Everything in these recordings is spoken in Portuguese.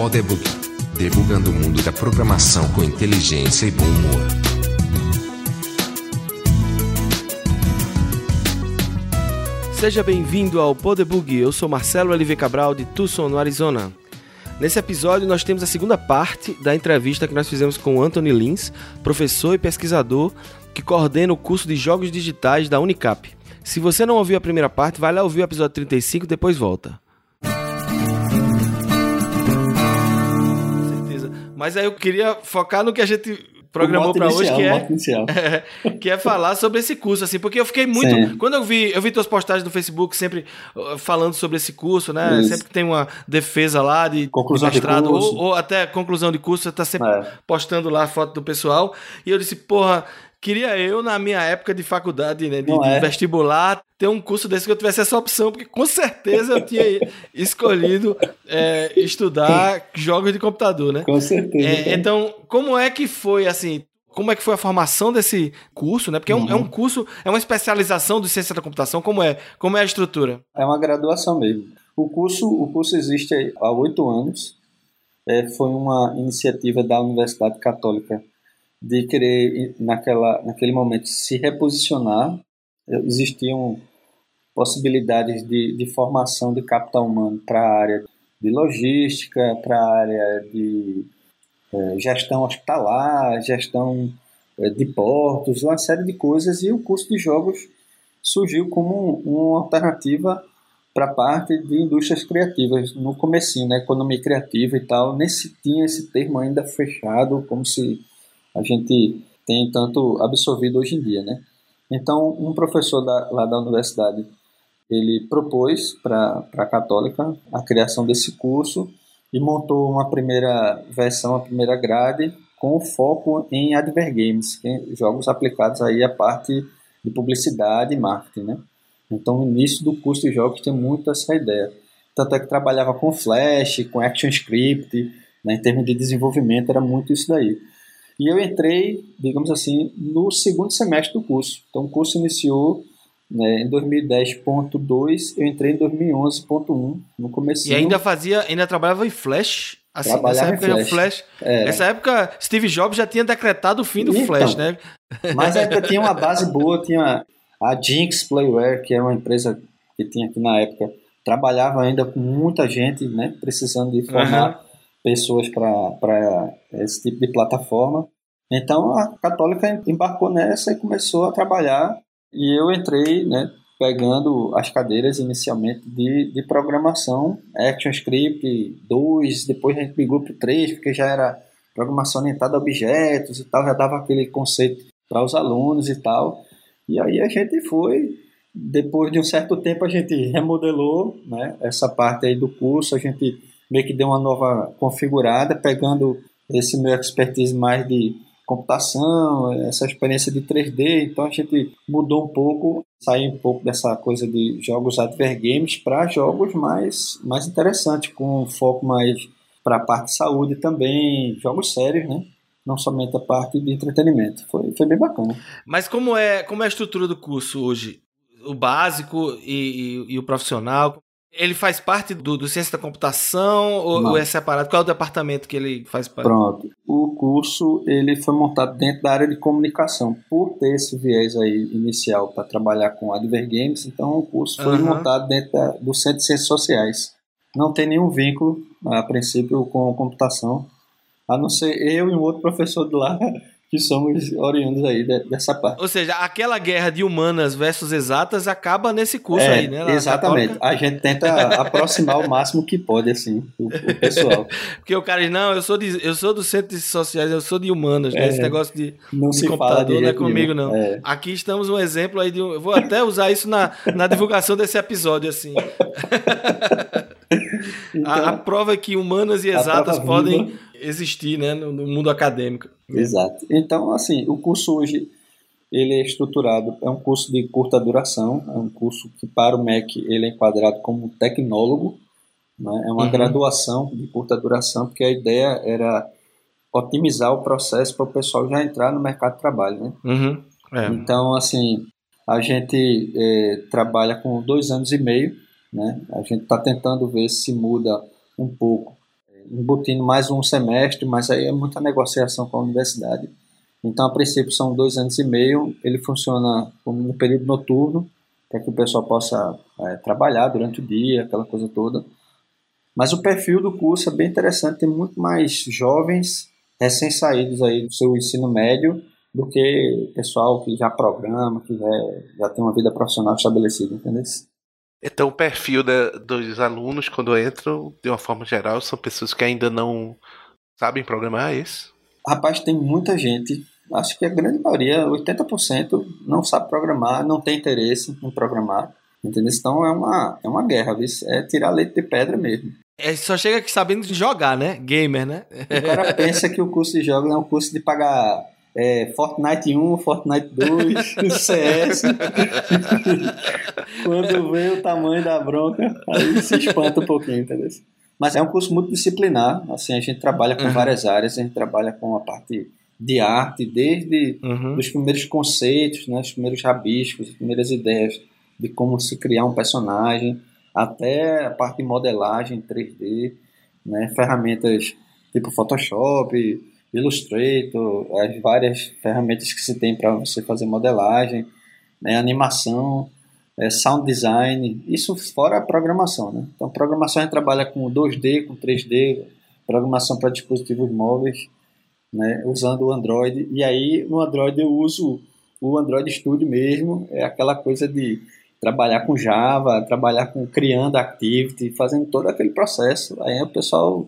Podebug. Debugando o mundo da programação com inteligência e bom humor. Seja bem-vindo ao Podebug. Eu sou Marcelo LV Cabral de Tucson, no Arizona. Nesse episódio, nós temos a segunda parte da entrevista que nós fizemos com Anthony Lins, professor e pesquisador que coordena o curso de Jogos Digitais da Unicap. Se você não ouviu a primeira parte, vai lá ouvir o episódio 35 e depois volta. Mas aí eu queria focar no que a gente programou para hoje, que é, é, que é falar sobre esse curso, assim, porque eu fiquei muito. Sim. Quando eu vi, eu vi tuas postagens no Facebook sempre uh, falando sobre esse curso, né? Isso. Sempre que tem uma defesa lá de conclusão de mestrado, de ou, ou, até conclusão de curso, você tá sempre é. postando lá a foto do pessoal. E eu disse, porra, Queria eu, na minha época de faculdade, né, de, é? de, vestibular, ter um curso desse que eu tivesse essa opção, porque com certeza eu tinha escolhido é, estudar jogos de computador, né? Com certeza. É, então, como é que foi, assim, como é que foi a formação desse curso, né? Porque uhum. é, um, é, um, curso, é uma especialização de ciência da computação, como é? Como é a estrutura? É uma graduação mesmo. O curso, o curso existe há oito anos. É, foi uma iniciativa da Universidade Católica de querer, naquela, naquele momento, se reposicionar. Existiam possibilidades de, de formação de capital humano para a área de logística, para a área de é, gestão hospitalar, gestão é, de portos, uma série de coisas, e o curso de jogos surgiu como uma alternativa para parte de indústrias criativas no comecinho, né, economia criativa e tal, nem se tinha esse termo ainda fechado, como se a gente tem tanto absorvido hoje em dia, né? Então, um professor da, lá da universidade, ele propôs para a Católica a criação desse curso e montou uma primeira versão, a primeira grade, com foco em advergames, é jogos aplicados aí à parte de publicidade e marketing, né? Então, no início do curso de jogos tem muito essa ideia. Tanto é que trabalhava com Flash, com ActionScript, né? em termos de desenvolvimento era muito isso daí. E eu entrei, digamos assim, no segundo semestre do curso. Então, o curso iniciou né, em 2010.2, eu entrei em 2011.1, no começo. E ainda fazia, ainda trabalhava em Flash? Assim, Trabalhava nessa época, em Flash. Flash é. Nessa época, Steve Jobs já tinha decretado o fim do então, Flash, né? Mas ainda tinha uma base boa, tinha a Jinx Playware, que é uma empresa que tinha aqui na época, trabalhava ainda com muita gente, né? Precisando de formar uhum pessoas para esse tipo de plataforma. Então a Católica embarcou nessa e começou a trabalhar e eu entrei, né, pegando as cadeiras inicialmente de, de programação, ActionScript 2, depois a gente migrou para 3, porque já era programação orientada a objetos e tal, já dava aquele conceito para os alunos e tal. E aí a gente foi, depois de um certo tempo a gente remodelou né, essa parte aí do curso, a gente meio que deu uma nova configurada, pegando esse meu expertise mais de computação, essa experiência de 3D, então a gente mudou um pouco, saiu um pouco dessa coisa de jogos advergames para jogos mais, mais interessantes, com foco mais para a parte de saúde também, jogos sérios, né? Não somente a parte de entretenimento. Foi, foi bem bacana. Mas como é, como é a estrutura do curso hoje? O básico e, e, e o profissional? Ele faz parte do, do Ciência da Computação ou, ou, é separado? Qual é o departamento que ele faz parte? Pronto. O curso ele foi montado dentro da área de comunicação. Por ter esse viés aí inicial para trabalhar com Advergames, então o curso foi uhum. montado dentro da, do Centro de Ciências Sociais. Não tem nenhum vínculo, a princípio, com a computação, a não ser eu e um outro professor de lá que somos oriundos aí dessa parte. Ou seja, aquela guerra de humanas versus exatas acaba nesse curso é, aí, né? Exatamente. A gente tenta aproximar o máximo que pode, assim, o, o, pessoal. Porque o cara diz, não, eu sou, de, eu sou do centro de sociais, eu sou de humanas, né? Esse negócio de, não de se computador não é comigo, não. É. Aqui estamos um exemplo aí de Eu vou até usar isso na, na divulgação desse episódio, assim. Então, a, a, prova é que humanas e exatas podem existir né, no, no, mundo acadêmico. Exato. Então, assim, o curso hoje ele é estruturado, é um curso de curta duração, é um curso que para o MEC ele é enquadrado como tecnólogo, né? é uma uhum. graduação de curta duração, porque a ideia era otimizar o processo para o pessoal já entrar no mercado de trabalho. Né? Uhum. É. Então, assim, a gente é, trabalha com dois anos e meio, né? a gente está tentando ver se muda um pouco embutindo mais um semestre, mas aí é muita negociação com a universidade. Então, a princípio, são dois anos e meio. Ele funciona um período noturno, para que o pessoal possa é, trabalhar durante o dia, aquela coisa toda. Mas o perfil do curso é bem interessante, tem muito mais jovens recém-saídos aí do seu ensino médio do que pessoal que já programa, que já, já tem uma vida profissional estabelecida, entendeu? Então, o perfil da, dos alunos, quando entram, de uma forma geral, são pessoas que ainda não sabem programar, é isso? Rapaz, tem muita gente, acho que a grande maioria, 80%, não sabe programar, não tem interesse em programar. Entendeu? Então é uma, é uma guerra, viu? é tirar leite de pedra mesmo. É, só chega aqui sabendo jogar, né? Gamer, né? O cara pensa que o curso de jogos é um curso de pagar é, Fortnite 1, Fortnite 2, CS. Quando vê o tamanho da bronca, aí se espanta um pouquinho, entendeu? Mas é um curso multidisciplinar, assim, a gente trabalha com uhum. várias áreas, a gente trabalha com a parte de arte, desde uhum. os primeiros conceitos, né, os primeiros rabiscos, as primeiras ideias de como se criar um personagem, até a parte de modelagem 3D, né, ferramentas tipo Photoshop, Illustrator, as várias ferramentas que se tem para você fazer modelagem, né, animação, é, sound design, isso fora a programação. Né? Então, programação a gente trabalha com 2D, com 3D, programação para dispositivos móveis, né, usando o Android. E aí, no Android, eu uso o Android Studio mesmo, é aquela coisa de trabalhar com Java, trabalhar com criando Activity, fazendo todo aquele processo. Aí o pessoal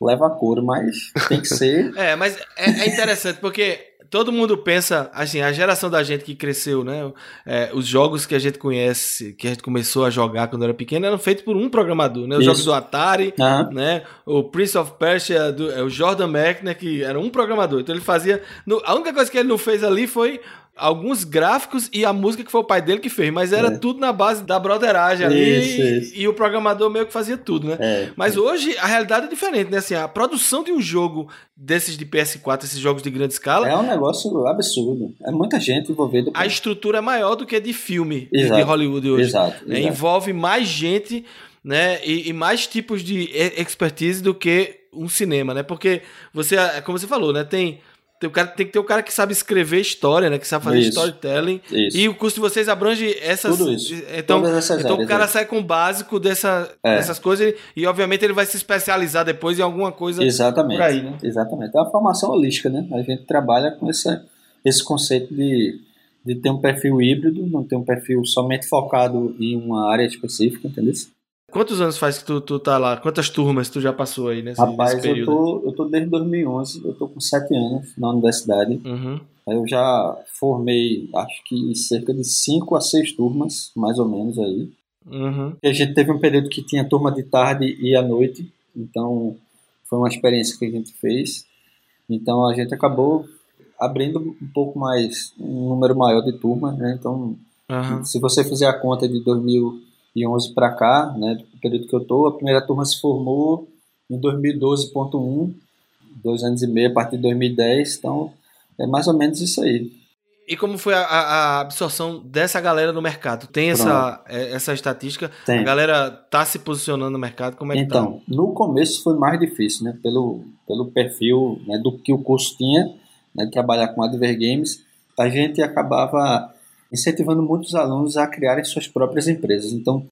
leva a cor, mas tem que ser. é, mas é, é interessante porque todo mundo pensa, assim, a geração da gente que cresceu, né? É, os jogos que a gente conhece, que a gente começou a jogar quando era pequeno, eram feitos por um programador, né? Os Isso. jogos do Atari, uhum. né? O Prince of Persia, do, é, o Jordan Mechner, que era um programador. Então ele fazia. No, a única coisa que ele não fez ali foi alguns gráficos e a música que foi o pai dele que fez, mas era é. tudo na base da broderagem ali isso, e, isso. e, o programador meio que fazia tudo, né? É, mas é. hoje a realidade é diferente, né? Assim, a produção de um jogo desses de PS4, esses jogos de grande escala. É um negócio absurdo. É muita gente envolvida. A estrutura é maior do que de filme exato, de Hollywood hoje. Exato, né? exato. Envolve mais gente, né? E, e mais tipos de expertise do que um cinema, né? Porque você, como você falou, né? Tem tem, o cara, tem que ter o cara que sabe escrever história, né? Que sabe fazer isso, storytelling. Isso. E o curso de vocês abrange essas. Tudo isso. Então, então o cara aí. sai com o básico dessa, é. dessas coisas e, obviamente, ele vai se especializar depois em alguma coisa Exatamente. por aí, né? Exatamente. É uma formação holística, né? A gente trabalha com esse, esse conceito de, de ter um perfil híbrido, não ter um perfil somente focado em uma área específica, entendeu? Quantos anos faz que tu, tu tá lá? Quantas turmas tu já passou aí nesse, Rapaz, nesse período? Eu tô, eu tô desde 2011, eu tô com sete anos na universidade. Uhum. Eu já formei, acho que cerca de cinco a seis turmas, mais ou menos aí. Uhum. A gente teve um período que tinha turma de tarde e à noite, então foi uma experiência que a gente fez. Então a gente acabou abrindo um pouco mais, um número maior de turmas, né? Então, uhum. se você fizer a conta de 2000 2011 para cá, né, do período que eu estou, a primeira turma se formou em 2012.1, dois anos e meio a partir de 2010, então é mais ou menos isso aí. E como foi a, a absorção dessa galera no mercado? Tem essa, é, essa estatística? Tem. A galera tá se posicionando no mercado? Como é que Então, tá? no começo foi mais difícil, né? Pelo, pelo perfil né, do que o curso tinha, né, de trabalhar com Adver Games, a gente acabava incentivando muitos alunos a criarem suas próprias empresas. Então,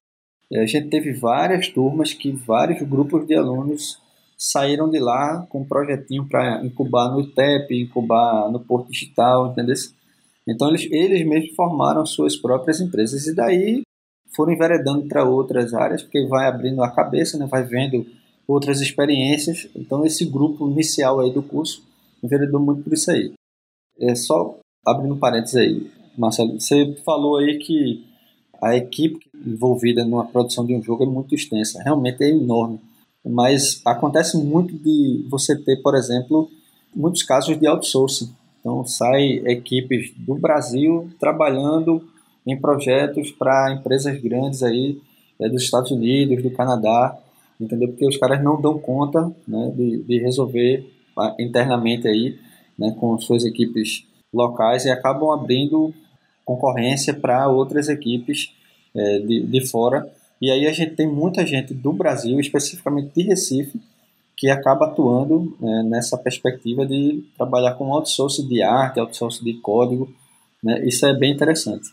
a gente teve várias turmas que vários grupos de alunos saíram de lá com um projetinho para incubar no ITEP, incubar no Porto Digital, entendeu? Então, eles, eles mesmos formaram suas próprias empresas e daí foram enveredando para outras áreas, porque vai abrindo a cabeça, né? vai vendo outras experiências. Então, esse grupo inicial aí do curso enveredou muito por isso aí. É só abrindo parênteses aí. Marcelo, você falou aí que a equipe envolvida numa produção de um jogo é muito extensa, realmente é enorme. Mas acontece muito de você ter, por exemplo, muitos casos de outsourcing. Então, sai equipes do Brasil trabalhando em projetos para empresas grandes aí, é, dos Estados Unidos, do Canadá, entendeu? Porque os caras não dão conta né, de, de resolver ah, internamente aí, né, com suas equipes locais e acabam abrindo concorrência para outras equipes é, de, de fora. E aí a gente tem muita gente do Brasil, especificamente de Recife, que acaba atuando né, nessa perspectiva de trabalhar com outsourcing de arte, outsourcing de código. Né, isso é bem interessante.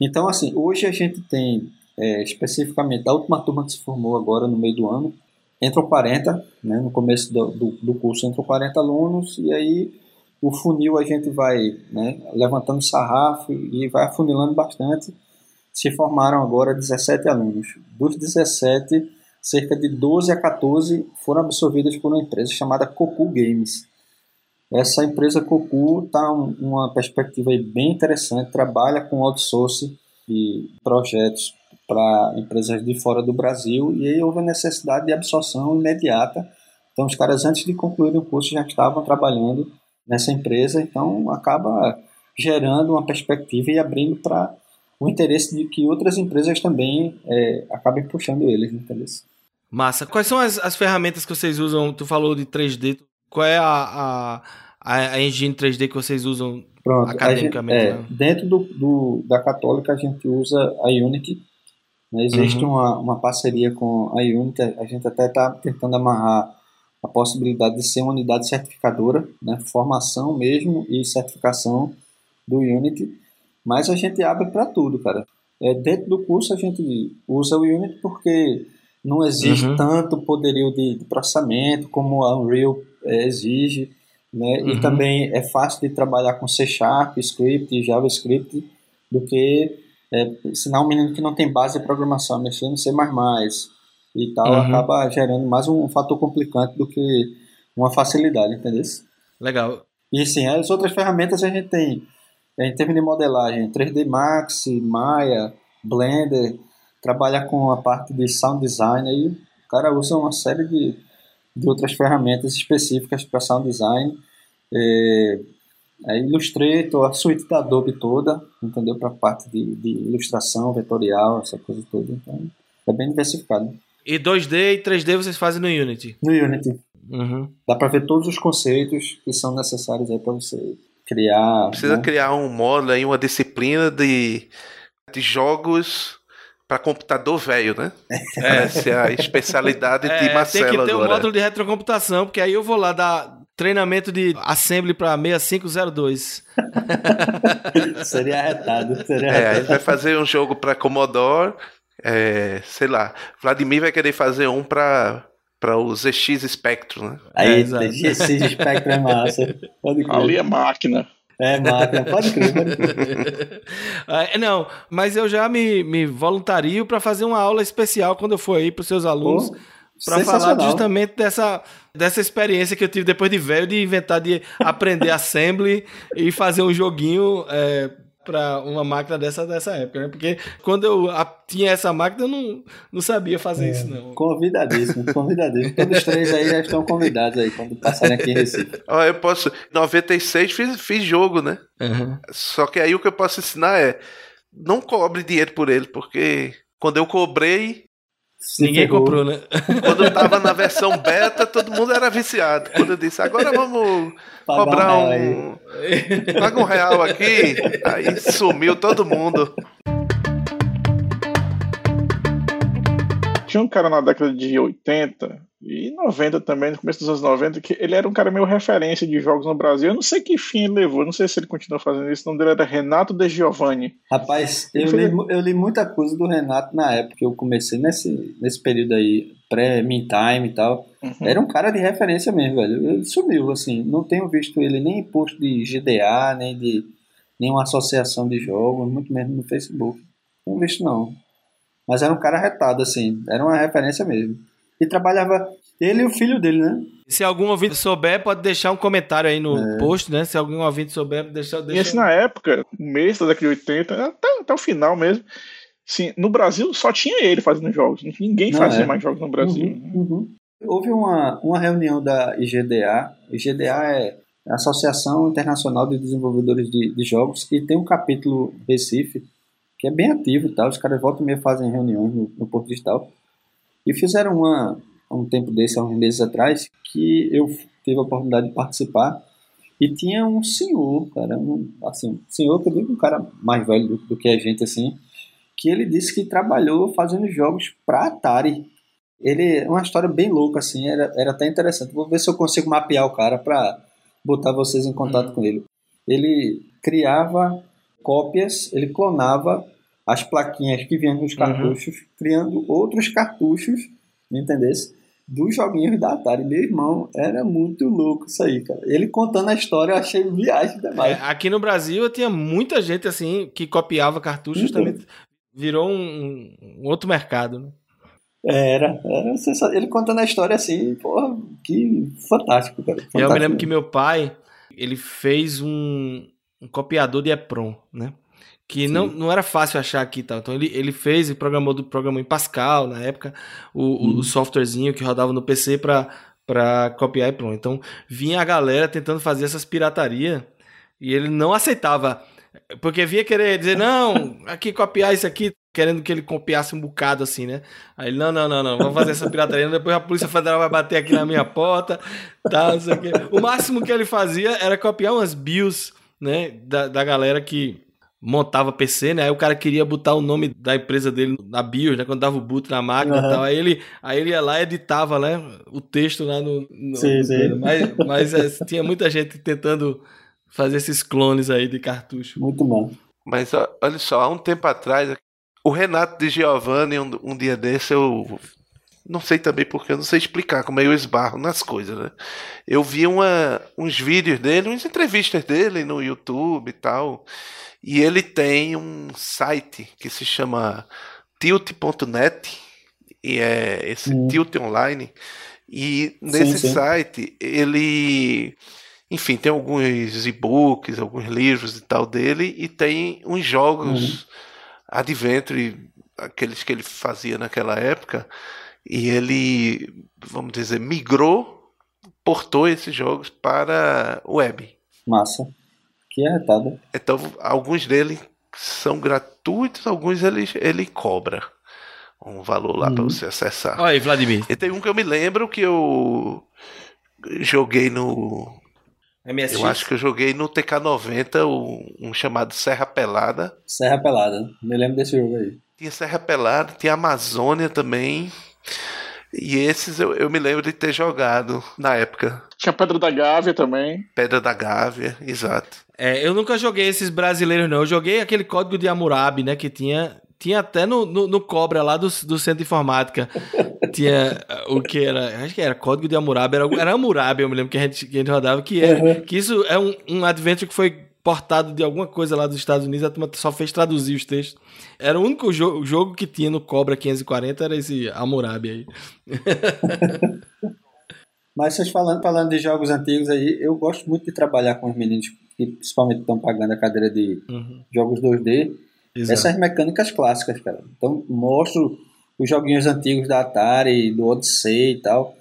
Então, assim, hoje a gente tem é, especificamente a última turma que se formou agora no meio do ano, entram 40, né, no começo do, do, do curso entram 40 alunos, e aí o funil a gente vai né, levantando sarrafo e vai afunilando bastante. Se formaram agora 17 alunos. Dos 17, cerca de 12 a 14 foram absorvidas por uma empresa chamada Cocu Games. Essa empresa Cocu está um, uma perspectiva bem interessante, trabalha com outsourcing de projetos para empresas de fora do Brasil e aí houve a necessidade de absorção imediata. Então os caras antes de concluir o curso já estavam trabalhando nessa empresa, então acaba gerando uma perspectiva e abrindo para o interesse de que outras empresas também é, acabem puxando eles, entendeu? Massa. Quais são as, as ferramentas que vocês usam? Tu falou de 3D. Qual é a, a, a engine 3D que vocês usam Pronto, academicamente? Gente, é, né? Dentro do, do, da Católica, a gente usa a Unity. Né? Existe uhum. uma, uma parceria com a Unity. A gente até está tentando amarrar a possibilidade de ser uma unidade certificadora, né? formação mesmo e certificação do Unity. Mas a gente abre para tudo, cara. É, dentro do curso, a gente usa o Unity porque não exige uhum. tanto poderio de, de, processamento como a Unreal é, exige, né? Uhum. E também é fácil de trabalhar com C Sharp, Script, JavaScript, do que é, ensinar um menino que não tem base de programação, mexer no C++ e tal, uhum. acaba gerando mais um, fator complicante do que uma facilidade, entendeu? Legal. E sim, as outras ferramentas a gente tem, em termos de modelagem, 3D Max, Maya, Blender, trabalha com a parte de sound design aí, o cara usa uma série de, de outras ferramentas específicas para sound design. É, é Illustrator, a suíte da Adobe toda, entendeu? Para a parte de, de, ilustração vetorial, essa coisa toda. Então, é bem diversificado. E 2D e 3D vocês fazem no Unity? No Unity. Uhum. Dá para ver todos os conceitos que são necessários aí para você criar. Precisa né? criar um módulo aí, uma disciplina de, de jogos para computador velho, né? É. Essa é a especialidade é, de Marcelo Tem que ter agora. um módulo de retrocomputação, porque aí eu vou lá dar treinamento de assembly para 6502. seria arretado. Seria é, aí vai fazer um jogo para Commodore, é, sei lá, Vladimir vai querer fazer um para para o ZX Spectrum, né? Aí, é, ZX Spectrum é massa. Ali é máquina. É, máquina, pode crer, pode crer. É, não, mas eu já me, me voluntario para fazer uma aula especial quando eu for aí para os seus alunos. para falar justamente dessa, dessa experiência que eu tive depois de velho, de inventar, de aprender assembly e fazer um joguinho é, para uma máquina dessa, dessa época, né? Porque quando eu tinha essa máquina, eu não, não sabia fazer é, isso, não. Convidadíssimo, convidadíssimo. Todos os três aí já estão convidados aí, quando passarem aqui em Recife. Ó, eu posso... 96 fiz, fiz jogo, né? Uhum. Só que aí o que eu posso ensinar é não cobre dinheiro por ele, porque quando eu cobrei, Ninguém comprou, né? Quando eu tava na versão beta, todo mundo era viciado. Quando eu disse, agora vamos Pagar cobrar um. um paga um real aqui, aí sumiu todo mundo. Tinha um cara na década de 80 e 90 também, no começo dos anos 90, que ele era um cara meio referência de jogos no Brasil. Eu não sei que fim ele levou, não sei se ele continua fazendo isso. O nome dele era Renato De Giovanni. Rapaz, eu, foi... li, eu li muita coisa do Renato na época que eu comecei nesse, nesse período aí, pré-min time e tal. Uhum. Era um cara de referência mesmo, velho. Ele sumiu, assim. Não tenho visto ele nem em posto de GDA, nem de nenhuma associação de jogos, muito menos no Facebook. Não visto, não. Mas era um cara retado, assim. Era uma referência mesmo. E trabalhava ele e o filho dele, né? Se algum ouvinte souber, pode deixar um comentário aí no é. post, né? Se algum ouvinte souber, deixa, deixa... E esse na época, mês da década de 80, até, até o final mesmo, sim, no Brasil só tinha ele fazendo jogos. Ninguém Não fazia é. mais jogos no Brasil. Uhum, uhum. Houve uma, uma reunião da IGDA. IGDA é a Associação Internacional de Desenvolvedores de, de Jogos, e tem um capítulo Recife, que é bem ativo e tal. Os caras voltam e meia fazem reuniões no, no Porto Digital. E fizeram uma, um tempo desse, há uns meses atrás, que eu tive a oportunidade de participar. E tinha um senhor, cara, um, assim, senhor que eu digo um cara mais velho do, do, que a gente, assim, que ele disse que trabalhou fazendo jogos para Atari. Ele é uma história bem louca, assim, era, era até interessante. Vou ver se eu consigo mapear o cara para botar vocês em contato uhum. com ele. Ele criava cópias, ele clonava as plaquinhas que vinham nos uhum. cartuchos, uhum. criando outros cartuchos, entendesse? Dos joguinhos da Atari. Meu irmão, era muito louco isso aí, cara. Ele contando a história, eu achei viagem demais. É, aqui no Brasil tinha muita gente assim que copiava cartuchos, uhum. também virou um, um outro mercado, né? Era, era ele contando a história assim, porra, que fantástico, cara. Fantástico. Eu me lembro que meu pai, ele fez um, um copiador de EPROM, né? Que não, não era fácil achar aqui tal. Então ele, ele fez e programou do programa em Pascal na época, o, uhum. o softwarezinho que rodava no PC para para copiar EPROM. Então vinha a galera tentando fazer essas pirataria e ele não aceitava. Porque vinha querer dizer, não, aqui copiar isso aqui, querendo que ele copiasse um bocado assim, né? Aí ele, não, não, não, não, vamos fazer essa pirataria, depois a Polícia Federal vai bater aqui na minha porta, tal, não sei o quê. O máximo que ele fazia era copiar umas BIOS, né, da, da galera que montava PC, né? Aí o cara queria botar o nome da empresa dele na BIOS, né? Quando dava o boot na máquina uhum. e tal. Aí ele, aí ele ia lá e editava, né? O texto lá no... no sim, sim. Mas, mas é, tinha muita gente tentando fazer esses clones aí de cartucho. Muito bom. Mas olha só, há um tempo atrás, o Renato de Giovanni, um, um dia desse, eu não sei também porque eu não sei explicar como é eu esbarro nas coisas, né? Eu vi uma, uns vídeos dele, umas entrevistas dele no YouTube e tal. E ele tem um site que se chama tilt.net e é esse hum. Tilt Online. E nesse sim, sim. site ele enfim, tem alguns e-books, alguns livros e tal dele, e tem uns jogos uhum. Adventure, aqueles que ele fazia naquela época, e ele, vamos dizer, migrou, portou esses jogos para web. Massa. Que arretado. Então, alguns deles são gratuitos, alguns ele, ele cobra um valor lá uhum. para você acessar. Olha aí, Vladimir. E tem um que eu me lembro que eu joguei no MSX? Eu acho que eu joguei no TK90 um, um chamado Serra Pelada. Serra Pelada, me lembro desse jogo aí. Tinha Serra Pelada, tinha Amazônia também. E esses eu, eu me lembro de ter jogado na época. Tinha Pedra da Gávea também. Pedra da Gávea, exato. É, eu nunca joguei esses brasileiros, não. Eu joguei aquele código de Hammurabi, né? Que tinha tinha até no, no, no, Cobra lá do, do Centro de Informática. tinha o que era. Acho que era código de Hammurabi. Era, era Hammurabi, eu me lembro que a gente, que a gente rodava. Que, é, uhum. que isso é um, um adventure que foi portado de alguma coisa lá dos Estados Unidos. A turma só fez traduzir os textos. Era o único jo jogo que tinha no Cobra 540 era esse Hammurabi aí. Mas vocês falando, falando de jogos antigos aí, eu gosto muito de trabalhar com os meninos que principalmente estão pagando a cadeira de uhum. jogos 2D Exato. essas mecânicas clássicas, cara. Então, mostro os joguinhos antigos da Atari, do Odyssey e tal,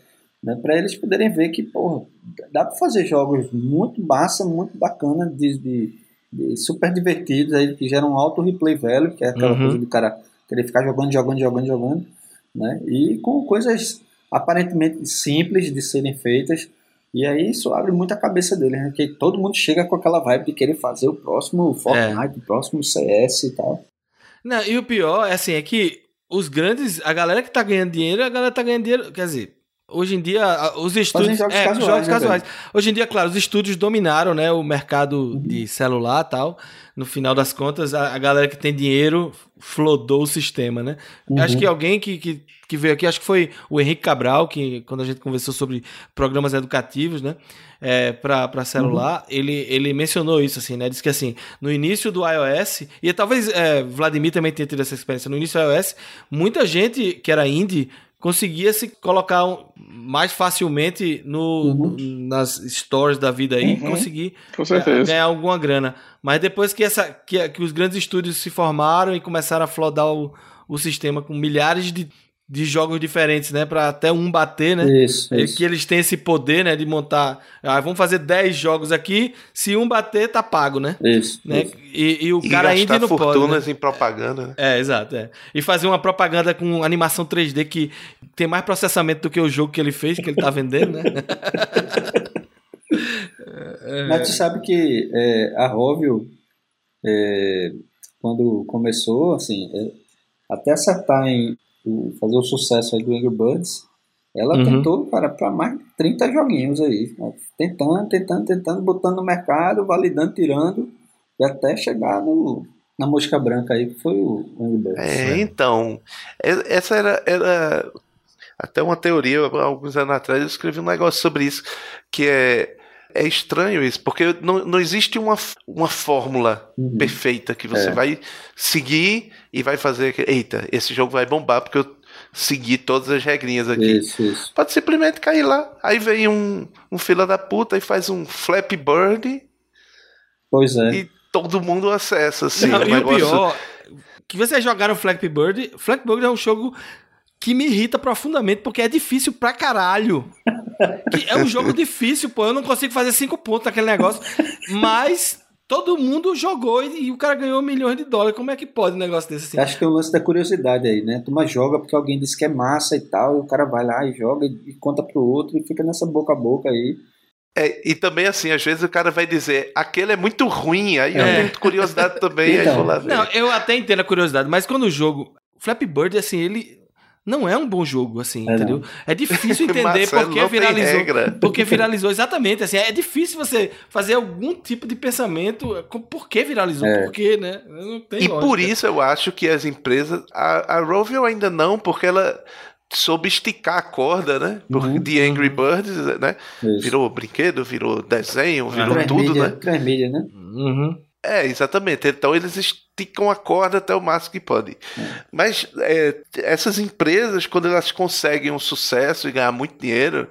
né, para eles poderem ver que, porra, dá para fazer jogos muito massa, muito bacana, de, de, de, super divertidos, aí, que geram um alto replay value, que é aquela uhum. coisa do cara querer ficar jogando, jogando, jogando, jogando, né, e com coisas aparentemente simples de serem feitas, e aí isso abre muito a cabeça dele, né? Porque todo mundo chega com aquela vibe de querer fazer o próximo Fortnite, é. o próximo CS e tal. Não, e o pior é assim, é que os grandes, a galera que tá ganhando dinheiro, a galera tá ganhando dinheiro, quer dizer, Hoje em dia, os estúdios. Jogos, é, casuais, jogos né, casuais. Hoje em dia, claro, os estúdios dominaram né, o mercado uhum. de celular e tal. No final das contas, a, a, galera que tem dinheiro flodou o sistema, né? Uhum. Acho que alguém que, que, que, veio aqui, acho que foi o Henrique Cabral, que quando a gente conversou sobre programas educativos, né? É, para celular, uhum. ele, ele mencionou isso, assim, né? Diz que assim, no início do iOS, e talvez é, Vladimir também tenha tido essa experiência, no início do iOS, muita gente que era indie conseguia se colocar mais facilmente no, uhum. nas stores da vida aí uhum. conseguir é, ganhar alguma grana. Mas depois que, essa, que, que os grandes estúdios se formaram e começaram a flodar o, o sistema com milhares de de jogos diferentes, né? Para até um bater, né? Isso, isso. Que eles têm esse poder, né? De montar. Ah, vamos fazer 10 jogos aqui. Se um bater, tá pago, né? Isso. Né? Isso. E, e, o e cara ainda não fortunas pode. Né? em propaganda, né? É, exato. É. E fazer uma propaganda com animação 3D que tem mais processamento do que o jogo que ele fez, que ele tá vendendo, né? Mas tu sabe que é, a Rovio, é, quando começou, assim, é, até acertar em fazer o sucesso aí do Angry Birds, ela Uhum. tentou, cara, para mais de 30 joguinhos aí. né? Tentando, tentando, tentando, botando no mercado, validando, tirando, e até chegar no, na mosca branca aí, que foi o Angry Birds. É, então, e- essa era, era até uma teoria, alguns anos atrás eu escrevi um negócio sobre isso, que é, é estranho isso, porque não, não existe uma, uma fórmula Uhum. perfeita que você É. vai seguir e vai fazer, eita, esse jogo vai bombar porque eu segui todas as regrinhas aqui. Isso, isso. Pode simplesmente cair lá. Aí vem um, um fila da puta e faz um Flappy Bird Pois é. e todo mundo acessa, assim. Não, um e o negócio- pior, que vocês jogaram Flappy Bird, Flappy Bird é um jogo que me irrita profundamente, porque é difícil pra caralho. Que é um jogo difícil, pô. Eu não consigo fazer cinco pontos naquele negócio. Mas todo mundo jogou e, e o cara ganhou milhões de dólares. Como é que pode um negócio desse assim? Acho que tem o lance da curiosidade aí, né? Tu mais joga porque alguém disse que é massa e tal, e o cara vai lá e joga e, e conta pro outro e fica nessa boca a boca aí. É, e também assim, às vezes o cara vai dizer, aquele é muito ruim, aí eu É. tenho curiosidade também, aí Então. vou lá ver. Não, eu até entendo a curiosidade, mas quando o jogo. Flappy Bird, assim, ele. Não é um bom jogo, assim, É, entendeu? É difícil entender porque não viralizou. Porque viralizou, exatamente. Assim, é difícil você fazer algum tipo de pensamento. com Por que viralizou? É. Por quê, né? Não E lógica. por isso eu acho que as empresas. A, a Rovio ainda não, porque ela soube esticar a corda, né? Porque Uhum. de Angry Birds, né? Isso. Virou brinquedo, virou desenho, virou tudo, né? transmídia, né? Uhum. É, exatamente. Então eles esticam a corda até o máximo que pode. Mas é, essas empresas, quando elas conseguem um sucesso e ganhar muito dinheiro,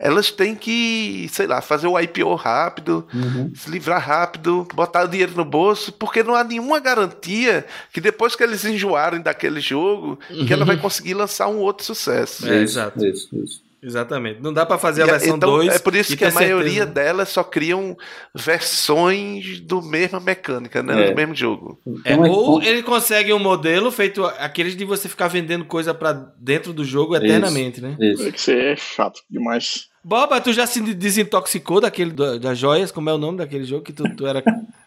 elas têm que, sei lá, fazer o IPO rápido, Uhum. se livrar rápido, botar o dinheiro no bolso, porque não há nenhuma garantia que depois que eles enjoarem daquele jogo, que ela vai conseguir lançar um outro sucesso. É, Isso, exato. Isso, isso. Exatamente. Não dá pra fazer a E a- versão então 2. é por isso que a ter certeza. maioria delas só criam versões do mesma mecânica, né? É. Do mesmo jogo. É, Então, ou então- ele consegue um modelo feito aqueles de você ficar vendendo coisa pra dentro do jogo eternamente, né? Isso. Que ser chato demais. Boba, tu já se desintoxicou daquele do- das joias? Como é o nome daquele jogo que tu, tu era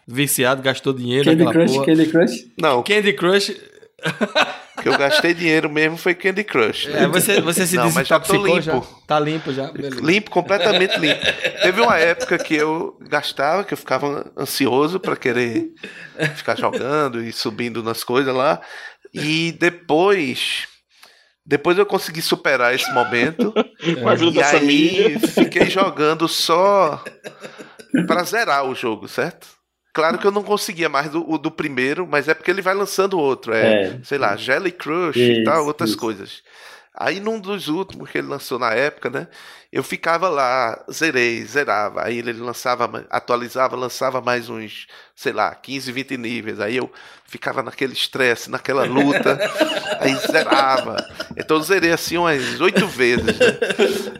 viciado, gastou dinheiro Candy naquela Crush, porra? Candy Crush. Não, Candy Crush. Que eu gastei dinheiro mesmo foi Candy Crush. né? É, você, você se Não, mas já tô limpo. já? Tá limpo já? Beleza. Limpo, completamente limpo. Teve uma época que eu gastava, que eu ficava ansioso pra querer ficar jogando e subindo nas coisas lá. E depois. Depois eu consegui superar esse momento. Com a ajuda e da aí família. fiquei jogando só pra zerar o jogo, certo? Claro que eu não conseguia mais do, o do primeiro, mas é porque ele vai lançando outro. É, É. sei lá, Jelly Crush e Isso, tal, outras isso. coisas. Aí num dos últimos que ele lançou na época, né? Eu ficava lá, zerei, zerava. Aí ele lançava, atualizava, lançava mais uns, sei lá, 15, 20 níveis. Aí eu ficava naquele estresse, naquela luta. aí zerava. Então eu zerei assim umas oito vezes. Né?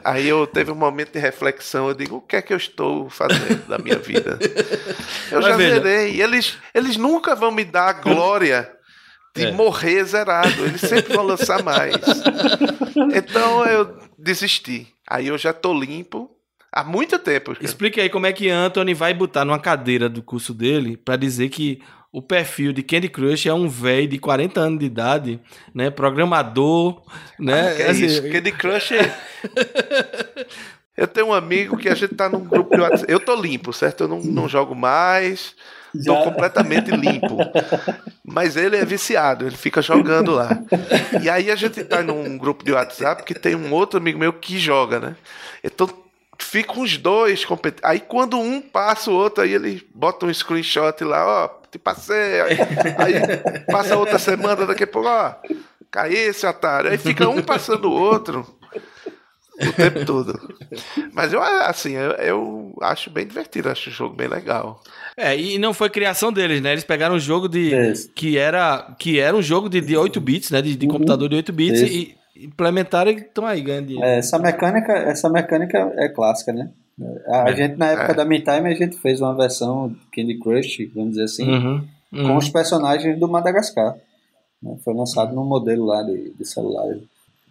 Aí eu teve um momento de reflexão. Eu digo, o que é que eu estou fazendo da minha vida? Eu Mas já veja. zerei. Eles, eles nunca vão me dar a glória de É. morrer zerado. Eles sempre vão lançar mais. Então eu desisti. Aí eu já tô limpo há muito tempo. cara. Explique aí como é que Anthony vai botar numa cadeira do curso dele pra dizer que o perfil de Candy Crush é um velho de 40 anos de idade, né? Programador, né? Que é Assim, isso, Candy Crush. é- Eu tenho um amigo que a gente tá num grupo de WhatsApp. Eu tô limpo, certo? Eu não, não jogo mais. Tô Já. completamente limpo. Mas ele é viciado, ele fica jogando lá. E aí a gente tá num grupo de WhatsApp que tem um outro amigo meu que joga, né? Então ficam os dois competindo. Aí quando um passa o outro, aí ele bota um screenshot lá, ó, te passei. Aí, aí passa outra semana, daqui a pouco, ó, cai esse otário. Aí fica um passando o outro o tempo todo. Mas eu, assim, eu, eu acho bem divertido, acho o jogo bem legal. É, e não foi criação deles, né? Eles pegaram um jogo de. Isso. que era que era um jogo de, de 8 bits, né? De, de Uhum. computador de 8 bits Isso. e implementaram e estão aí ganhando dinheiro. É, essa mecânica, essa mecânica é clássica, né? A É. gente, na época É. da Meantime, a gente fez uma versão Candy Crush, vamos dizer assim, Uhum, uhum. com os personagens do Madagascar. né? Foi lançado num modelo lá de, de celular,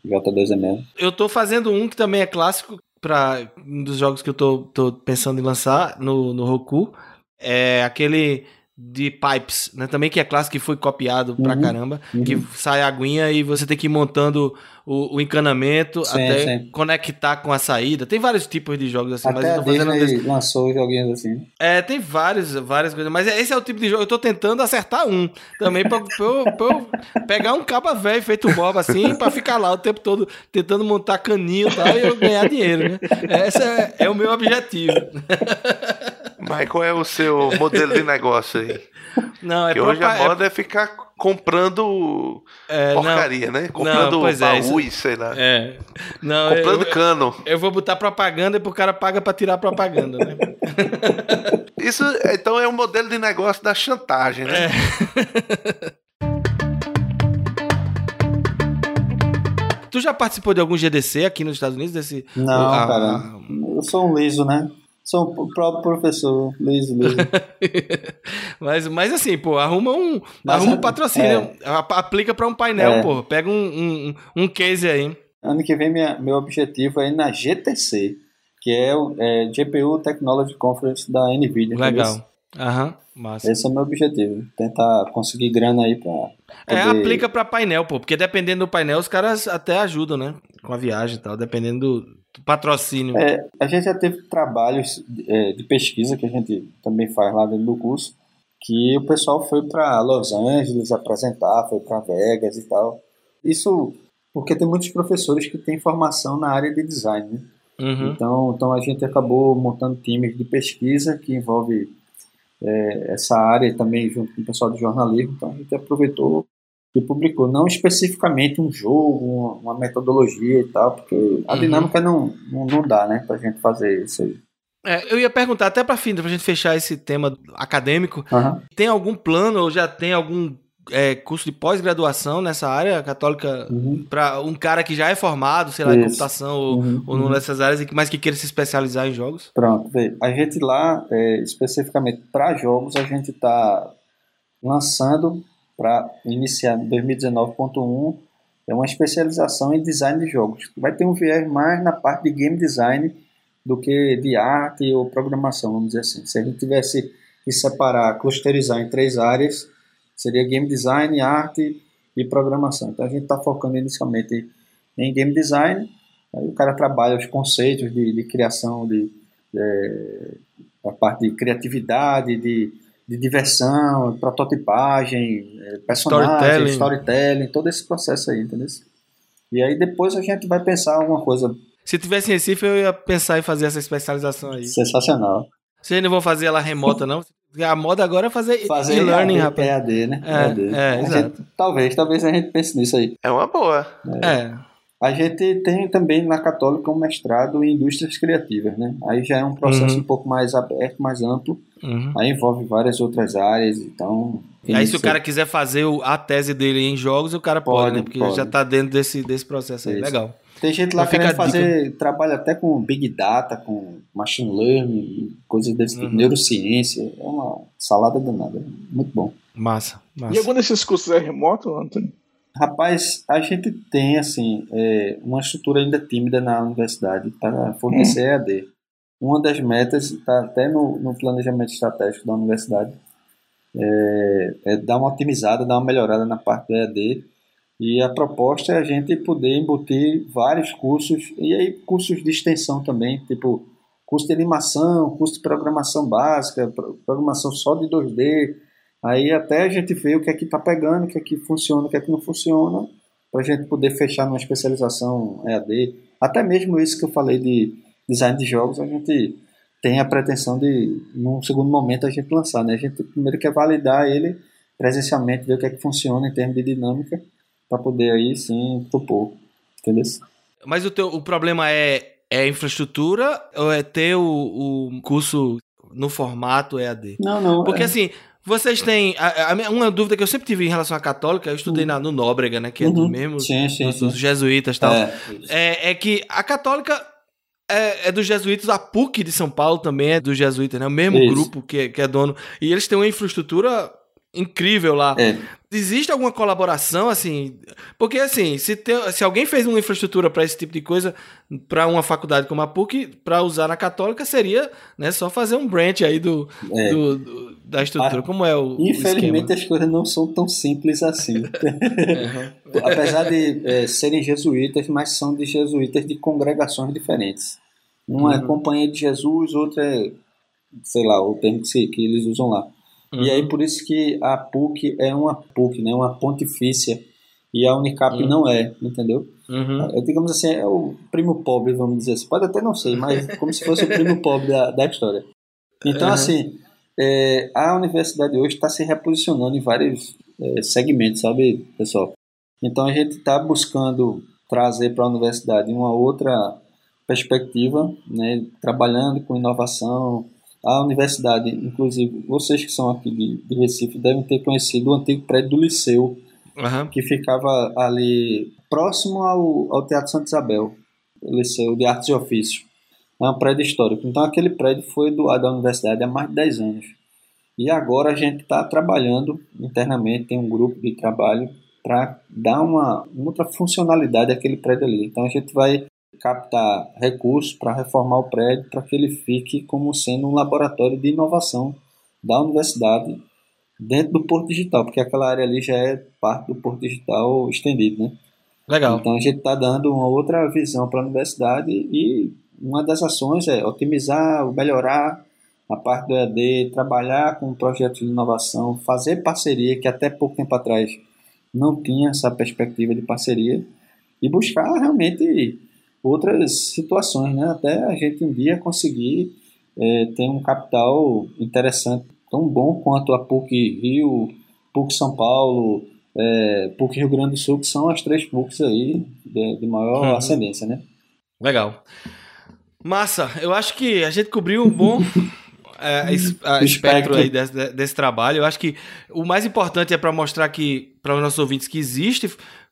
J2ML. Eu tô fazendo um que também é clássico para um dos jogos que eu tô, tô pensando em lançar no, no Roku. É aquele de pipes, né? Também que é clássico que foi copiado pra Uhum, caramba, uhum. que sai a aguinha e você tem que ir montando o, o encanamento Sim, até sim. conectar com a saída. Tem vários tipos de jogos assim, mas Até eu a tô fazendo Disney des- lançou joguinhos assim. É, tem vários, várias coisas, mas esse é o tipo de jogo. Eu tô tentando acertar um também pra, pra eu, pra eu pegar um caba velho feito Bob assim, pra ficar lá o tempo todo tentando montar caninho e tal e eu ganhar dinheiro, né? Esse é, é o meu objetivo. Mas qual é o seu modelo de negócio aí? Não, é Porque hoje a é- moda é ficar comprando é, não, porcaria, né? Comprando pois é, baús, isso- sei lá. É. Não, Comprando eu, cano. eu vou botar propaganda e pro cara paga pra tirar propaganda, né? Isso então é um modelo de negócio da chantagem, né? Tu já participou de algum GDC aqui nos Estados Unidos? Desse, Não, Ah, cara. Eu sou um liso, né? Sou o próprio professor. Liso, liso. Mas, mas assim, pô, arruma um, Mas arruma um é- patrocínio. Ap- Aplica pra um painel, É. pô. Pega um, um, um case aí. ano que vem, minha, meu objetivo é ir na GTC, que é o é, GPU Technology Conference da NVIDIA. Legal. Aham, massa. Esse é o meu objetivo. Tentar conseguir grana aí pra. É, poder- aplica pra painel, pô. Porque dependendo do painel, os caras até ajudam, né? Com a viagem e tal. Dependendo do, do patrocínio. É, a gente já teve trabalhos é, de pesquisa que a gente também faz lá dentro do curso, que o pessoal foi para Los Angeles apresentar, foi para Vegas e tal. Isso porque tem muitos professores que têm formação na área de design, né? Uhum. Então, então a gente acabou montando times de pesquisa que envolve é, essa área também junto com o pessoal de jornalismo. Então a gente aproveitou e publicou, não especificamente um jogo, uma, metodologia e tal, porque a Uhum. dinâmica não, não, não dá, né, pra gente fazer isso aí. É, eu ia perguntar, até pra fim, pra gente fechar esse tema acadêmico, Aham. tem algum plano ou já tem algum é, curso de pós-graduação nessa área católica Uhum. pra um cara que já é formado, sei lá, em Isso. computação ou, Uhum. ou numa dessas áreas, que- mas que queira se especializar em jogos? Pronto. A gente lá, é, especificamente para jogos, a gente está lançando para iniciar em 2019.1 é uma especialização em design de jogos. Vai ter um viés mais na parte de game design do que de arte ou programação, vamos dizer assim. Se a gente tivesse que separar, clusterizar em três áreas, seria game design, arte e programação. Então a gente está focando inicialmente em game design, aí o cara trabalha os conceitos de, de criação de, é, a parte de criatividade, de, de diversão, prototipagem, é, personagem, Storytelling. storytelling. todo esse processo aí, entendeu? E aí depois a gente vai pensar alguma coisa Se tivesse em Recife, eu ia pensar em fazer essa especialização aí. sensacional. Vocês não vão fazer ela remota, não? A moda agora é fazer, Fazer e-learning, rapaz. EAD, né? É, EAD. é, A exato. gente- talvez, talvez a gente pense nisso aí. É uma boa. É. A gente tem também na Católica um mestrado em indústrias criativas, né? Aí já é um processo Uhum. um pouco mais aberto, mais amplo. Uhum. Aí envolve várias outras áreas, então... E aí, se o cara quiser fazer o- a tese dele em jogos, o cara pode, Pode, né? Porque pode. já tá dentro desse, desse processo aí. Isso. Legal. Tem gente lá fica querendo dica. fazer trabalho até com Big Data, com Machine Learning, coisas desse tipo, Uhum. neurociência. É uma salada danada. Muito bom. Massa, massa. E algum desses cursos é remoto, Antônio? Rapaz, a gente tem, assim, é, uma estrutura ainda tímida na universidade para fornecer EAD. Uma das metas está até no, no planejamento estratégico da universidade, é, é dar uma otimizada, dar uma melhorada na parte do EAD. E a proposta é a gente poder embutir vários cursos, e aí cursos de extensão também, tipo curso de animação, curso de programação básica, pro- programação só de 2D, Aí até a gente vê o que é que está pegando, o que é que funciona, o que é que não funciona, para a gente poder fechar numa especialização EAD. Até mesmo isso que eu falei de design de jogos, a gente tem a pretensão de, num segundo momento, a gente lançar. Né? A gente primeiro quer validar ele presencialmente, ver o que é que funciona em termos de dinâmica, para poder aí sim propor. Entendeu? Mas o, teu, o problema é, é infraestrutura ou é ter o, o curso no formato EAD? Não, não. Porque é, assim, vocês têm. A, a uma dúvida que eu sempre tive em relação à católica, eu estudei na, no Nóbrega, né? Que é do Uhum. mesmo. Sim, sim, dos, sim. dos jesuítas e tal. É, É, é que a católica é, é dos jesuítas, a PUC de São Paulo também é dos jesuítas, né? O mesmo Isso. grupo que, é- que é dono. E eles têm uma infraestrutura incrível lá. É. Existe alguma colaboração, assim? Porque, assim, se, se alguém fez uma infraestrutura para esse tipo de coisa, para uma faculdade como a PUC, para usar na Católica, seria né, só fazer um branch aí do, É. do- do- da estrutura. Ah, Como é o, o Infelizmente as coisas não são tão simples assim. Apesar de é, serem jesuítas, mas são de jesuítas de congregações diferentes. Uma é Uhum. Companhia de Jesus, outra é, sei lá, o termo que, se- que eles usam lá. Uhum. E aí por isso que a PUC é uma PUC, né, uma pontifícia, e a Unicap Uhum. não é, entendeu? Uhum. É, digamos assim, é o primo pobre, vamos dizer assim. Pode até não ser, mas como se fosse o primo pobre da, da história. Então, Uhum. assim, é, a universidade hoje está se reposicionando em vários é, segmentos, sabe, pessoal? Então, a gente está buscando trazer para a universidade uma outra perspectiva, né, trabalhando com inovação. A universidade, inclusive, vocês que são aqui de, de Recife, devem ter conhecido o antigo prédio do Liceu, Aham. que ficava ali próximo ao, ao Teatro Santa Isabel, o Liceu de Artes e Ofícios. É um prédio histórico. Então, aquele prédio foi doado à universidade há mais de 10 anos. E agora a gente está trabalhando internamente, tem um grupo de trabalho para dar uma outra funcionalidade àquele prédio ali. Então, a gente vai captar recursos para reformar o prédio para que ele fique como sendo um laboratório de inovação da universidade dentro do Porto Digital, porque aquela área ali já é parte do Porto Digital estendido, né? Legal. Então a gente está dando uma outra visão para a universidade e uma das ações é otimizar, melhorar a parte do EAD, trabalhar com projetos de inovação, fazer parceria, que até pouco tempo atrás não tinha essa perspectiva de parceria, e buscar realmente outras situações, né? até a gente um dia conseguir eh, ter um capital interessante, tão bom quanto a PUC Rio, PUC São Paulo, eh, PUC Rio Grande do Sul, que são as três PUCs aí de, de maior Uhum. ascendência, né? Legal. Massa, eu acho que a gente cobriu um bom é, es- espectro Espectro. aí desse, desse trabalho. Eu acho que o mais importante é para mostrar que para os nossos ouvintes que existe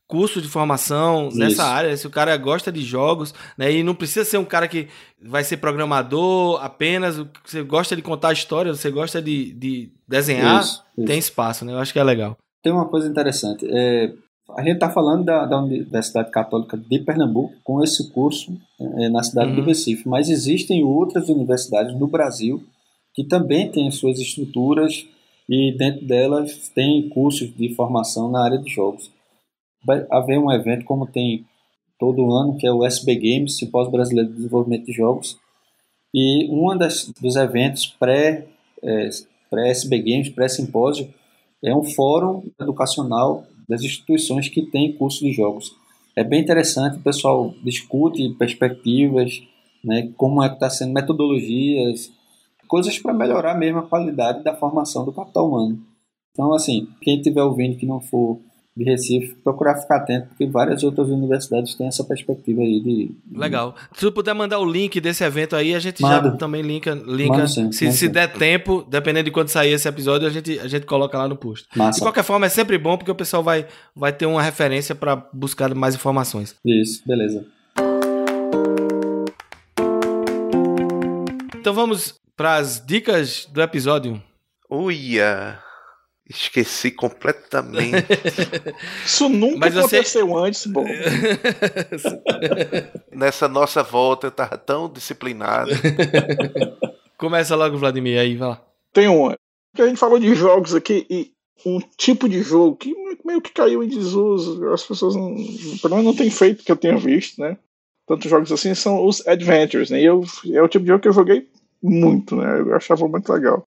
curso de formação nessa Isso. área. Se o cara gosta de jogos, né, e não precisa ser um cara que vai ser programador apenas. Você gosta de contar história, você gosta de, de desenhar, Isso, tem espaço, né? Eu acho que é legal. Tem uma coisa interessante. É, a gente está falando da, da Universidade Católica de Pernambuco com esse curso é, na cidade do Uhum. Recife, mas existem outras universidades no Brasil que também têm suas estruturas e dentro delas tem cursos de formação na área de jogos. Vai haver um evento como tem todo ano, que é o SB Games, Simpósio Brasileiro de Desenvolvimento de Jogos, e um dos eventos pré, é, pré-SB Games, pré-simpósio, é um fórum educacional das instituições que têm curso de jogos. É bem interessante, o pessoal discute perspectivas, né, como é que está sendo metodologias, coisas para melhorar mesmo a qualidade da formação do capital humano. Então, assim, quem estiver ouvindo que não for de Recife, procurar ficar atento, porque várias outras universidades têm essa perspectiva aí de... Legal. Se tu puder mandar o link desse evento aí, a gente já também linka. linka. Mando sim, se se sim. der tempo, dependendo de quando sair esse episódio, a gente, a gente coloca lá no post. De Massa. qualquer forma, é sempre bom porque o pessoal vai, vai ter uma referência para buscar mais informações. Isso, beleza. Então vamos para as dicas do episódio. Uia! Esqueci completamente. Isso nunca Mas você- aconteceu antes, bom. Nessa nossa volta eu tava tão disciplinado. Começa logo, Vladimir, aí, vai lá. Tem uma. A gente falou de jogos aqui e um tipo de jogo que meio que caiu em desuso. As pessoas não, pelo menos não tem feito que eu tenha visto, né? Tantos jogos assim são os adventures, né? E eu, é o tipo de jogo que eu joguei muito, né? Eu achava muito legal.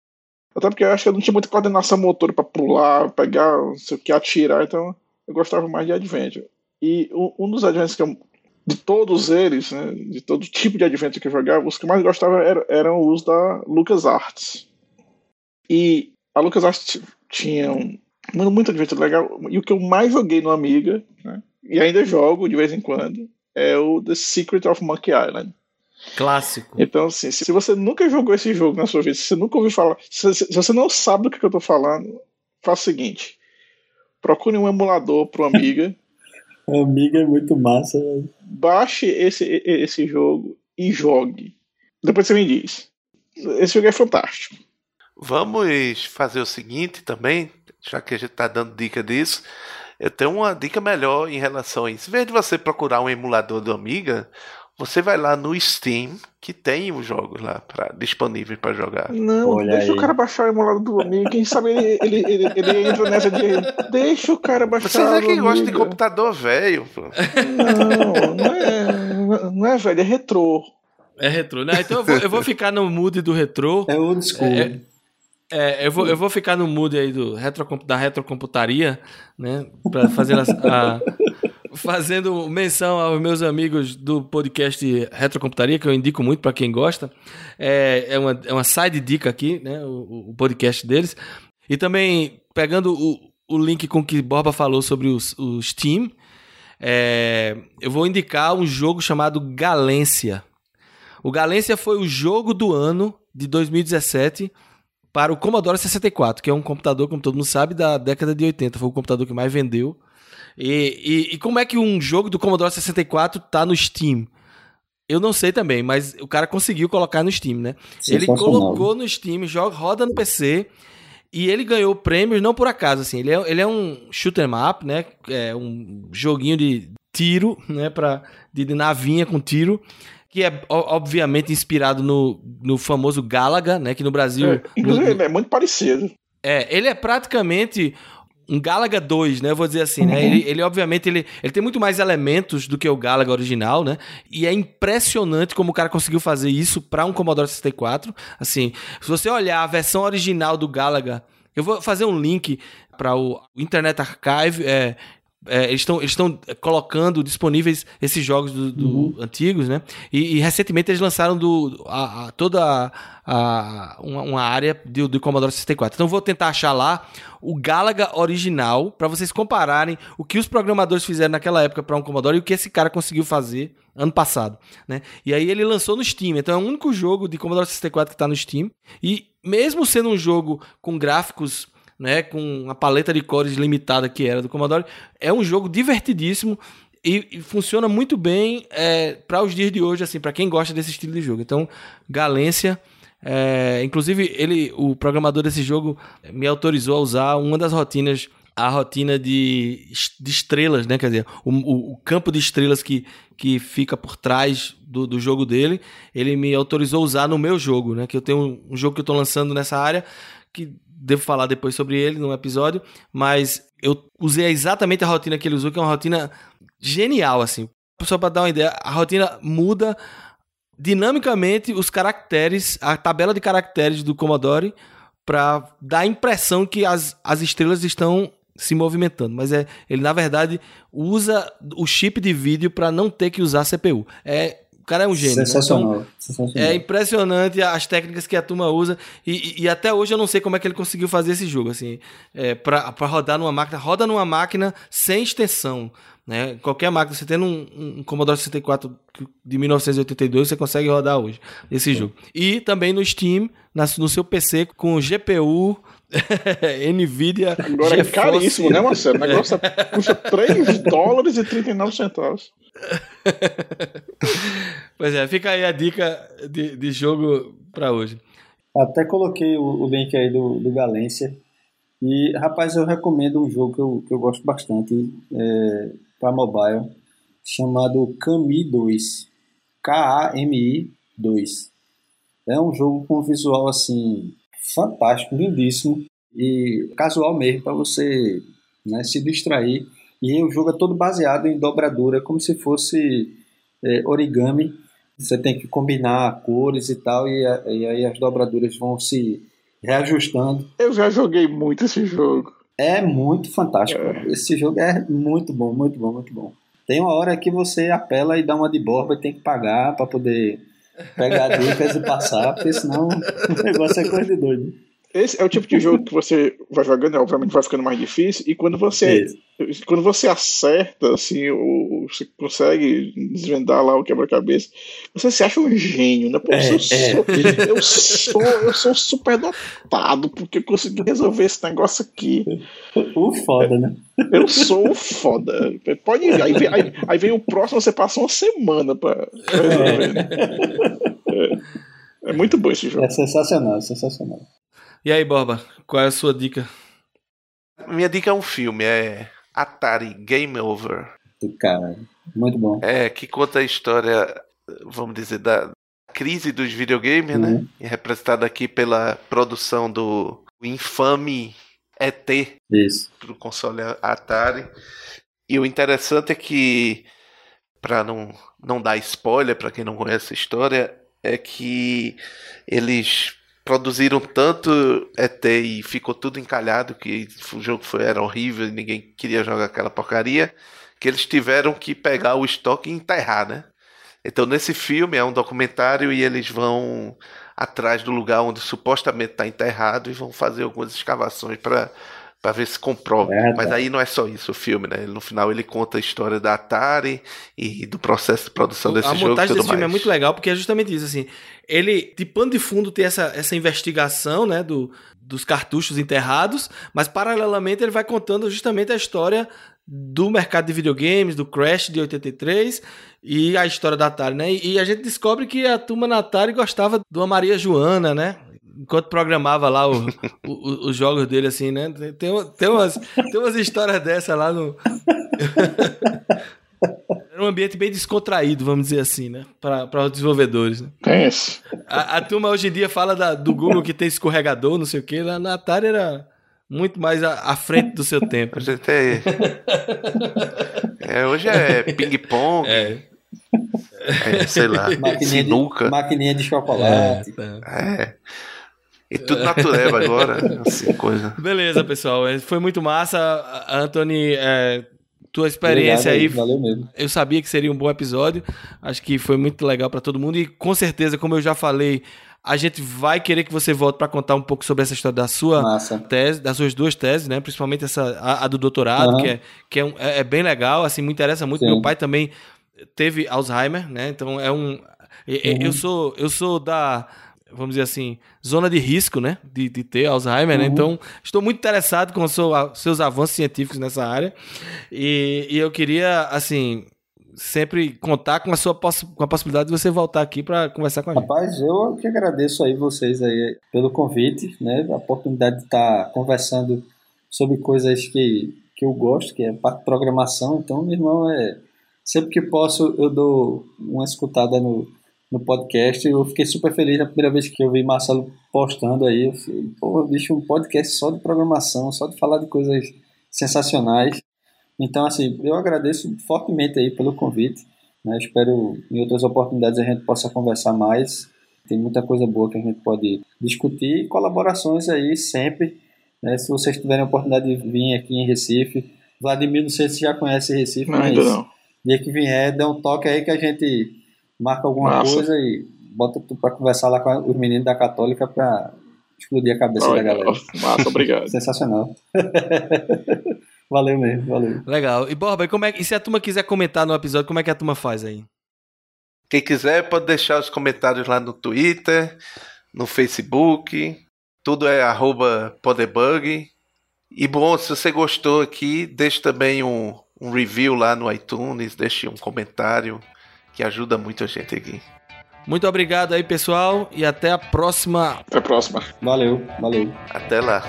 Até porque eu acho que eu não tinha muita coordenação motora pra pular, pegar, não sei o que, atirar, então eu gostava mais de adventure. E um, dos adventures que eu, de todos eles, né, de todo tipo de adventure que eu jogava, os que eu mais gostava eram, eram os da LucasArts. E a LucasArts tinha um, muito adventure legal. E o que eu mais joguei no Amiga, né, e ainda jogo de vez em quando, é o The Secret of Monkey Island. Clássico. Então, assim, se você nunca jogou esse jogo na sua vida, se você nunca ouviu falar, se, se- você não sabe do que, eu tô falando, faça o seguinte: procure um emulador pro Amiga, Amiga é muito massa, velho. baixe esse, esse jogo e jogue. Depois você me diz. Esse jogo é fantástico. Vamos fazer o seguinte também, já que a gente está dando dica disso. Eu tenho uma dica melhor em relação a isso. Em vez de você procurar um emulador do Amiga, você vai lá no Steam, que tem os jogos lá pra, disponíveis para jogar. Não, Olha deixa aí. o cara baixar o emulador do Amiga. Quem sabe ele, ele, ele, ele entra nessa de. Deixa o cara baixar Vocês é do que gostam de computador velho. pô. Não, não é, não é velho, é retrô. É retrô. Não, então eu vou, eu vou ficar no mood do retrô. É old school. É, É, eu vou, eu vou ficar no mood aí do retro, da retrocomputaria, né? Pra fazer a, a- fazendo menção aos meus amigos do podcast Retrocomputaria, que eu indico muito para quem gosta. É, é, uma, é uma side dica aqui, né? O, o podcast deles. E também pegando o, o link com que Borba falou sobre o Steam, é, eu vou indicar um jogo chamado Galência. O Galência foi o jogo do ano de 2017 para o Commodore 64, que é um computador, como todo mundo sabe, da década de 80. Foi o computador que mais vendeu. E, e- e como é que um jogo do Commodore 64 tá no Steam? Eu não sei também, mas o cara conseguiu colocar no Steam, né? Ele Sensacional. colocou no Steam, joga, roda no PC e ele ganhou prêmios não por acaso, assim. Ele é, ele é um shoot 'em up, né? É um joguinho de tiro, né? Pra, de, de navinha com tiro. Que é obviamente inspirado no, no famoso Galaga, né? Que no Brasil. É, inclusive, no- ele é muito parecido. é, ele é praticamente um Galaga 2, né? Eu vou dizer assim, né? Ele, ele, obviamente, ele, ele tem muito mais elementos do que o Galaga original, né? E é impressionante como o cara conseguiu fazer isso para um Commodore 64. Assim, se você olhar a versão original do Galaga, eu vou fazer um link para o Internet Archive. É, é, eles estão eles colocando disponíveis esses jogos do, do- antigos, né? E, e recentemente eles lançaram do, a- a- toda a, a- uma, uma área do, do Commodore 64. Então vou tentar achar lá o Galaga original para vocês compararem o que os programadores fizeram naquela época para um Commodore e o que esse cara conseguiu fazer ano passado, né? E aí ele lançou no Steam. Então é o único jogo de Commodore 64 que está no Steam. E mesmo sendo um jogo com gráficos né, com a paleta de cores limitada que era do Commodore, é um jogo divertidíssimo e, e funciona muito bem para os dias de hoje, assim, para quem gosta desse estilo de jogo. Então, Galência, é, inclusive ele, o programador desse jogo me autorizou a usar uma das rotinas a rotina de, de estrelas, né? Quer dizer, o, o- o campo de estrelas que, que fica por trás do, do jogo dele, ele me autorizou a usar no meu jogo, né? Que eu tenho um, um jogo que eu estou lançando nessa área, que devo falar depois sobre ele num episódio, mas eu usei exatamente a rotina que ele usou, que é uma rotina genial, assim. Só para dar uma ideia, a rotina muda dinamicamente os caracteres, a tabela de caracteres do Commodore para dar a impressão que as, as estrelas estão se movimentando, mas é ele na verdade usa o chip de vídeo para não ter que usar CPU. É, cara é um gênio. né? Então, Sensacional. sensacional. é impressionante as técnicas que a turma usa e, e- e até hoje eu não sei como é que ele conseguiu fazer esse jogo assim, é, para rodar numa máquina, roda numa máquina sem extensão, né? Qualquer máquina, você tendo um, um Commodore 64 de 1982, você consegue rodar hoje esse jogo. E também no Steam, na- no seu PC com GPU Nvidia Agora é GeForce. caríssimo, né, Marcelo? O negócio é- custa 3 dólares e 39 centavos. Pois é, fica aí a dica de, de jogo para hoje. Até coloquei o, o link aí do, do Galência. E, rapaz, eu recomendo um jogo que eu, que eu gosto bastante é, para mobile, chamado Kami 2. K-A-M-I 2. É um jogo com visual assim fantástico, lindíssimo e casual mesmo para você né, se distrair. E o jogo é todo baseado em dobradura, como se fosse é, origami. Você tem que combinar cores e tal, e, a- e aí as dobraduras vão se reajustando. Eu já joguei muito esse jogo. É muito fantástico. Esse jogo é muito bom, muito bom, muito bom. Tem uma hora que você apela e dá uma de borba e tem que pagar para poder pegar dicas e passar, porque senão o negócio é coisa de doido. Esse é o tipo de jogo que você vai jogando, obviamente vai ficando mais difícil, e quando você Isso. quando você acerta, assim, o, você consegue desvendar lá o quebra-cabeça, você se acha um gênio, né? Pô, É, eu, é. sou, eu sou eu sou super dotado porque eu consegui resolver esse negócio aqui. O foda, né? Eu sou o foda. Pode ir. Aí vem, aí, aí vem o próximo, você passa uma semana pra, pra resolver. né? É, é muito bom esse jogo. É sensacional, é sensacional. E aí, Borba, qual é a sua dica? Minha dica é um filme, é Atari Game Over. Do caralho. Muito bom. É, que conta a história, vamos dizer, da crise dos videogames, né? Uhum. E representada aqui pela produção do infame ET Isso. pro console Atari. E o interessante é que, para não, não dar spoiler para quem não conhece a história, é que eles produziram tanto ET e ficou tudo encalhado, que o jogo foi, era horrível e ninguém queria jogar aquela porcaria, que eles tiveram que pegar o estoque e enterrar, né? Então nesse filme é um documentário e eles vão atrás do lugar onde supostamente está enterrado e vão fazer algumas escavações para para ver se comprova. É, Mas tá. aí não é só isso o filme, né? No final ele conta a história da Atari e do processo de produção desse a jogo e montagem tudo desse filme é mais. muito legal porque é justamente isso, assim. Ele, de pano de fundo, tem essa, essa investigação, né, do, dos cartuchos enterrados, mas paralelamente ele vai contando justamente a história do mercado de videogames, do Crash de 83 e a história da Atari, né? E, e a gente descobre que a turma na Atari gostava de uma Maria Joana, né? Enquanto programava lá o- o- os jogos dele, assim, né? Tem, tem, uma- tem umas, tem umas histórias dessa lá no. Era um ambiente bem descontraído, vamos dizer assim, né? Para os desenvolvedores. Né? Pense. A, a turma hoje em dia fala da- do Google que tem escorregador, não sei o quê. Lá na Atari era muito mais à, à frente do seu tempo. A gente é... é, hoje é ping-pong, É. é, sei lá, Maquininha sinuca. de, maquininha de chocolate. É. E tudo natureba agora, assim, coisa. Beleza, pessoal. É, Foi muito massa. Anthony, é, tua experiência Obrigado aí Valeu mesmo. Eu sabia que seria um bom episódio. Acho que foi muito legal para todo mundo. E com certeza, como eu já falei, a gente vai querer que você volte para contar um pouco sobre essa história da sua Massa. tese, das suas duas teses, né? Principalmente essa, a, a do doutorado, Aham. que, é, que é, um- é- é bem legal, assim, me interessa muito. Sim. Meu pai também teve Alzheimer, né? Então é um. e- e- Uhum. Eu sou, eu sou da. Vamos dizer assim, zona de risco, né? De, de ter Alzheimer, né? Uhum. Então, estou muito interessado com os seu- seus avanços científicos nessa área. E, e eu queria, assim, sempre contar com a sua poss com a possibilidade de você voltar aqui para conversar com a gente. Rapaz, eu que agradeço aí vocês aí pelo convite, né? A oportunidade de estar conversando sobre coisas que, que eu gosto, que é parte de programação. Então, meu irmão, é sempre que posso eu dou uma escutada no, no podcast. Eu fiquei super feliz na primeira vez que eu vi Marcelo postando aí. Eu falei, pô, bicho, um podcast só de programação, só de falar de coisas sensacionais. Então, assim, eu agradeço fortemente aí pelo convite. Né? Espero em outras oportunidades a gente possa conversar mais. Tem muita coisa boa que a gente pode discutir e colaborações aí sempre. Né? Se vocês tiverem a oportunidade de vir aqui em Recife, Vladimir, não sei se já conhece Recife, Não, mas não. dia que vier, dá um toque aí que a gente marca alguma Massa. coisa e bota tu para conversar lá com os meninos da Católica para explodir a cabeça da galera. Massa, obrigado. Sensacional. valeu mesmo, valeu. Legal. E Borba, e, como é, que- e se a turma quiser comentar no episódio, como é que a turma faz aí? Quem quiser pode deixar os comentários lá no Twitter, no Facebook. Tudo é arroba podebug. E bom, se você gostou aqui, deixe também um, um review lá no iTunes, deixe um comentário que ajuda muito a gente aqui. Muito obrigado aí, pessoal, e até a próxima. Até a próxima. Valeu, valeu. Até lá.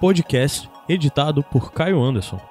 Podcast editado por Caio Anderson.